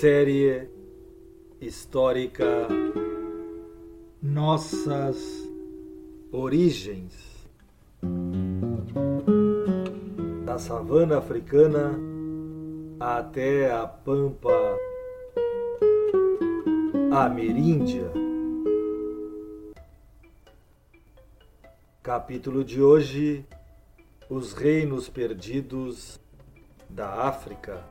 Série histórica Nossas Origens da savana africana até a pampa ameríndia. Capítulo de hoje: Os Reinos Perdidos da África.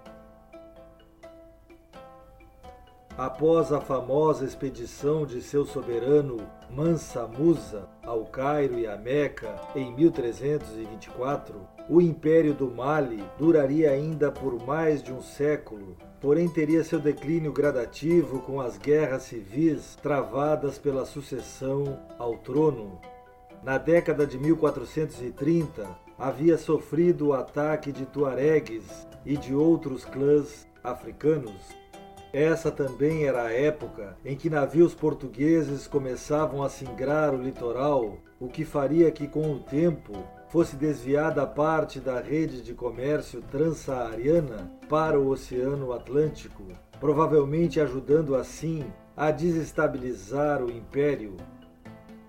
Após a famosa expedição de seu soberano Mansa Musa ao Cairo e a Meca em 1324, o Império do Mali duraria ainda por mais de um século, porém teria seu declínio gradativo com as guerras civis travadas pela sucessão ao trono. Na década de 1430, havia sofrido o ataque de tuaregues e de outros clãs africanos essa também era a época em que navios portugueses começavam a singrar o litoral, o que faria que, com o tempo, fosse desviada parte da rede de comércio transsaariana para o Oceano Atlântico, provavelmente ajudando assim a desestabilizar o império.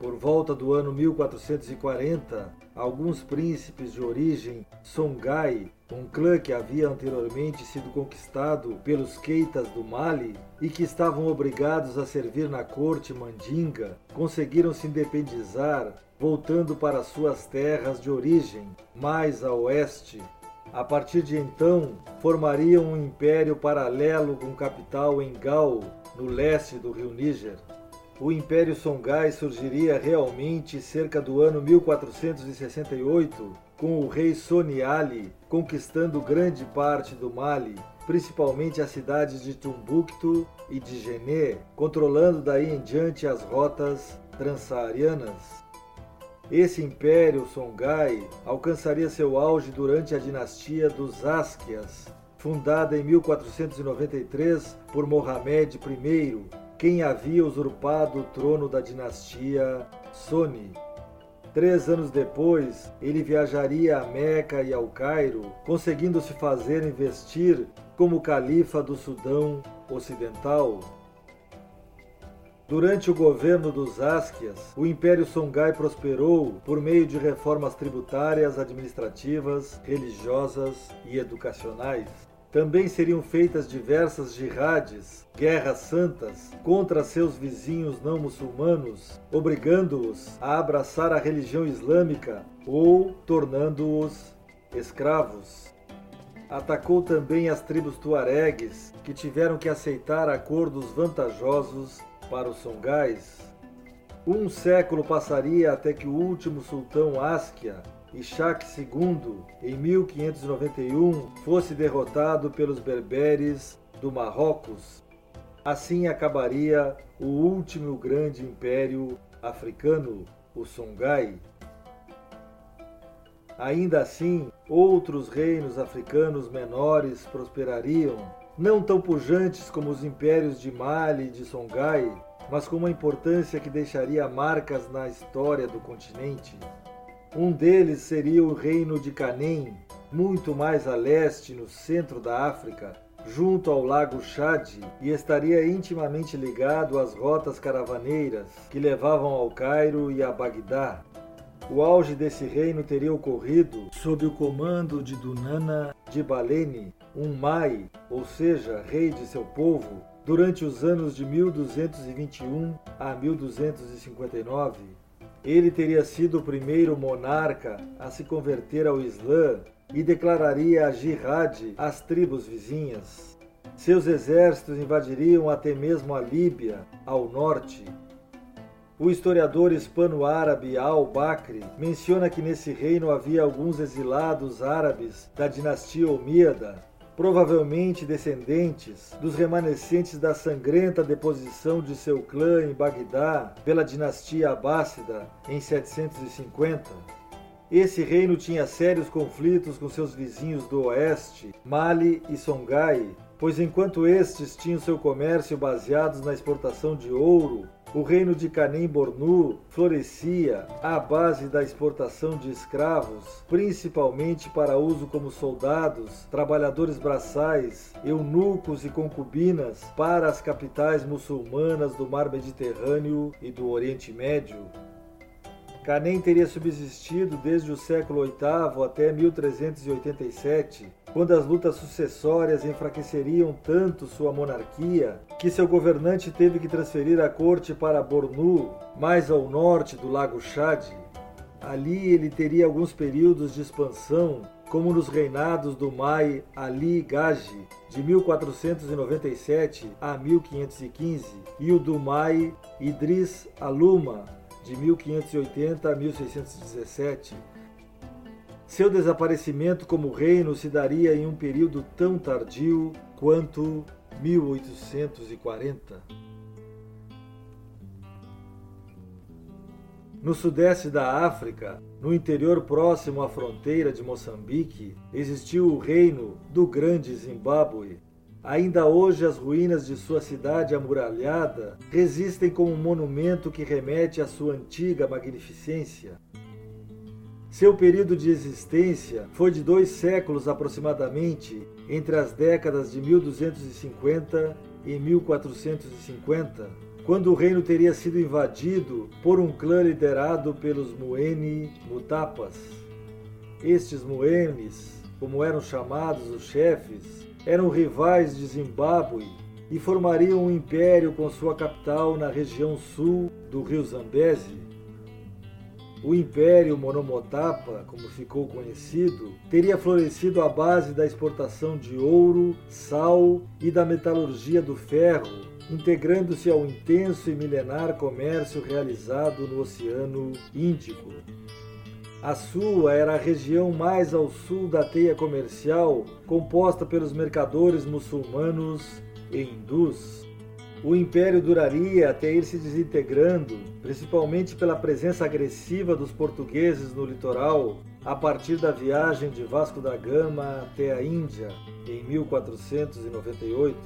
Por volta do ano 1440, alguns príncipes de origem Songhai, um clã que havia anteriormente sido conquistado pelos Keitas do Mali e que estavam obrigados a servir na corte mandinga, conseguiram se independizar, voltando para suas terras de origem, mais a oeste. A partir de então, formariam um império paralelo com capital em Gao, no leste do rio Níger o Império Songhai surgiria realmente cerca do ano 1468, com o rei Soniali conquistando grande parte do Mali, principalmente as cidades de Timbuktu e de Gené, controlando daí em diante as rotas transsaarianas. Esse império Songhai alcançaria seu auge durante a dinastia dos Asquias, fundada em 1493 por Mohamed I, quem havia usurpado o trono da dinastia Soni. Três anos depois, ele viajaria a Meca e ao Cairo, conseguindo se fazer investir como califa do Sudão Ocidental. Durante o governo dos Asquias, o Império Songhai prosperou por meio de reformas tributárias, administrativas, religiosas e educacionais. Também seriam feitas diversas jihadis, guerras santas, contra seus vizinhos não muçulmanos, obrigando-os a abraçar a religião islâmica ou tornando-os escravos. Atacou também as tribos tuaregues, que tiveram que aceitar acordos vantajosos para os songais. Um século passaria até que o último sultão Askia Ishaq II, em 1591, fosse derrotado pelos berberes do Marrocos. Assim acabaria o último grande império africano, o Songhai. Ainda assim, outros reinos africanos menores prosperariam, não tão pujantes como os impérios de Mali e de Songhai, mas com uma importância que deixaria marcas na história do continente. Um deles seria o reino de Canem, muito mais a leste, no centro da África, junto ao lago Chad, e estaria intimamente ligado às rotas caravaneiras que levavam ao Cairo e a Bagdá. O auge desse reino teria ocorrido sob o comando de Dunana de Balene, um Mai, ou seja, rei de seu povo, durante os anos de 1221 a 1259. Ele teria sido o primeiro monarca a se converter ao Islã e declararia a jihad às tribos vizinhas. Seus exércitos invadiriam até mesmo a Líbia, ao norte. O historiador hispano-árabe Al-Bakri menciona que nesse reino havia alguns exilados árabes da dinastia Omíada, provavelmente descendentes dos remanescentes da sangrenta deposição de seu clã em Bagdá pela dinastia Abássida em 750. Esse reino tinha sérios conflitos com seus vizinhos do oeste, Mali e Songhai, pois enquanto estes tinham seu comércio baseados na exportação de ouro, o reino de Canem-Bornu florescia à base da exportação de escravos, principalmente para uso como soldados, trabalhadores braçais, eunucos e concubinas para as capitais muçulmanas do Mar Mediterrâneo e do Oriente Médio. Canem teria subsistido desde o século VIII até 1387, quando as lutas sucessórias enfraqueceriam tanto sua monarquia que seu governante teve que transferir a corte para Bornu, mais ao norte do Lago Chad. Ali ele teria alguns períodos de expansão, como nos reinados do Mai Ali Gaji, de 1497 a 1515, e o do Mai Idris Aluma, de 1580 a 1617. Seu desaparecimento como reino se daria em um período tão tardio quanto 1840. No sudeste da África, no interior próximo à fronteira de Moçambique, existiu o reino do Grande Zimbábue, Ainda hoje, as ruínas de sua cidade amuralhada resistem como um monumento que remete à sua antiga magnificência. Seu período de existência foi de dois séculos aproximadamente, entre as décadas de 1250 e 1450, quando o reino teria sido invadido por um clã liderado pelos Mueni Mutapas. Estes Muenes, como eram chamados os chefes, eram rivais de Zimbábue e formariam um império com sua capital na região sul do rio Zambeze. O Império Monomotapa, como ficou conhecido, teria florescido à base da exportação de ouro, sal e da metalurgia do ferro, integrando-se ao intenso e milenar comércio realizado no Oceano Índico. A sua era a região mais ao sul da teia comercial, composta pelos mercadores muçulmanos e hindus. O império duraria até ir se desintegrando, principalmente pela presença agressiva dos portugueses no litoral, a partir da viagem de Vasco da Gama até a Índia em 1498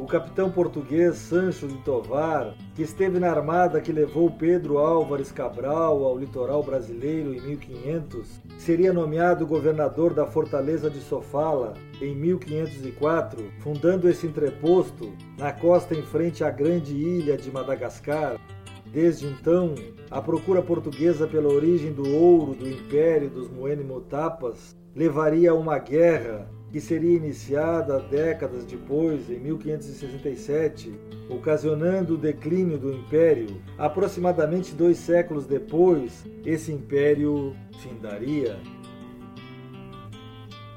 o capitão português Sancho de Tovar, que esteve na armada que levou Pedro Álvares Cabral ao litoral brasileiro em 1500, seria nomeado governador da fortaleza de Sofala em 1504, fundando esse entreposto na costa em frente à grande ilha de Madagascar. Desde então, a procura portuguesa pela origem do ouro do império dos Moene-Motapas levaria a uma guerra que seria iniciada décadas depois, em 1567, ocasionando o declínio do império. Aproximadamente dois séculos depois, esse império findaria.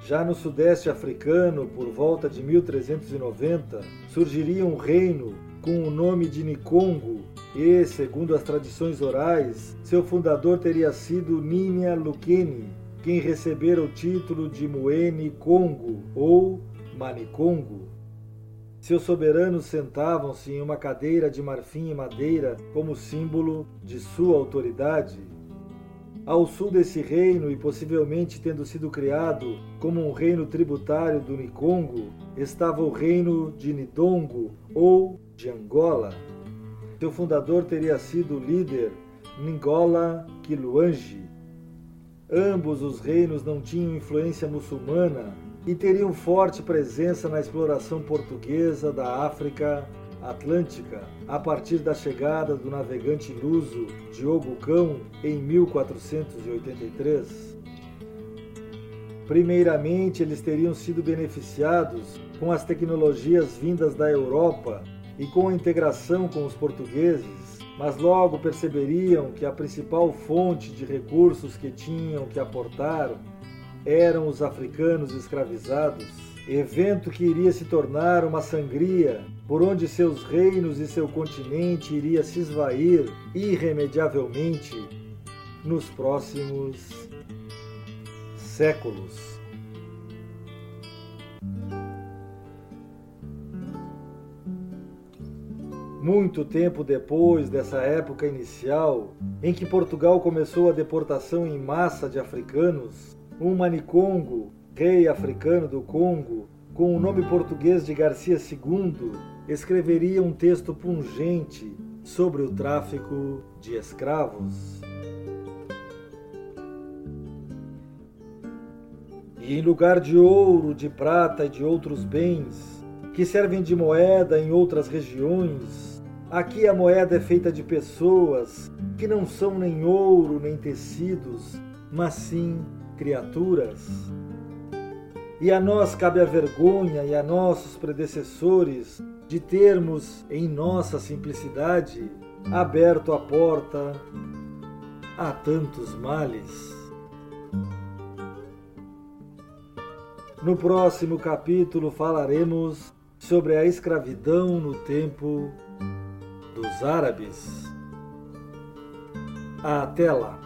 Já no sudeste africano, por volta de 1390, surgiria um reino com o nome de Nikongo e, segundo as tradições orais, seu fundador teria sido Ninia Lukeni, quem recebera o título de Muene Congo ou Manicongo. Seus soberanos sentavam-se em uma cadeira de marfim e madeira como símbolo de sua autoridade. Ao sul desse reino, e possivelmente tendo sido criado como um reino tributário do Nikongo, estava o reino de Nidongo ou de Angola. Seu fundador teria sido o líder Ngola Kiluanji. Ambos os reinos não tinham influência muçulmana e teriam forte presença na exploração portuguesa da África Atlântica a partir da chegada do navegante luso Diogo Cão em 1483. Primeiramente, eles teriam sido beneficiados com as tecnologias vindas da Europa e com a integração com os portugueses mas logo perceberiam que a principal fonte de recursos que tinham que aportar eram os africanos escravizados. evento que iria se tornar uma sangria, por onde seus reinos e seu continente iria se esvair irremediavelmente nos próximos séculos. Muito tempo depois dessa época inicial, em que Portugal começou a deportação em massa de africanos, um manicongo, rei africano do Congo, com o nome português de Garcia II, escreveria um texto pungente sobre o tráfico de escravos. E em lugar de ouro, de prata e de outros bens, que servem de moeda em outras regiões, Aqui a moeda é feita de pessoas que não são nem ouro nem tecidos, mas sim criaturas. E a nós cabe a vergonha e a nossos predecessores de termos, em nossa simplicidade, aberto a porta a tantos males. No próximo capítulo falaremos sobre a escravidão no tempo dos árabes. Até lá!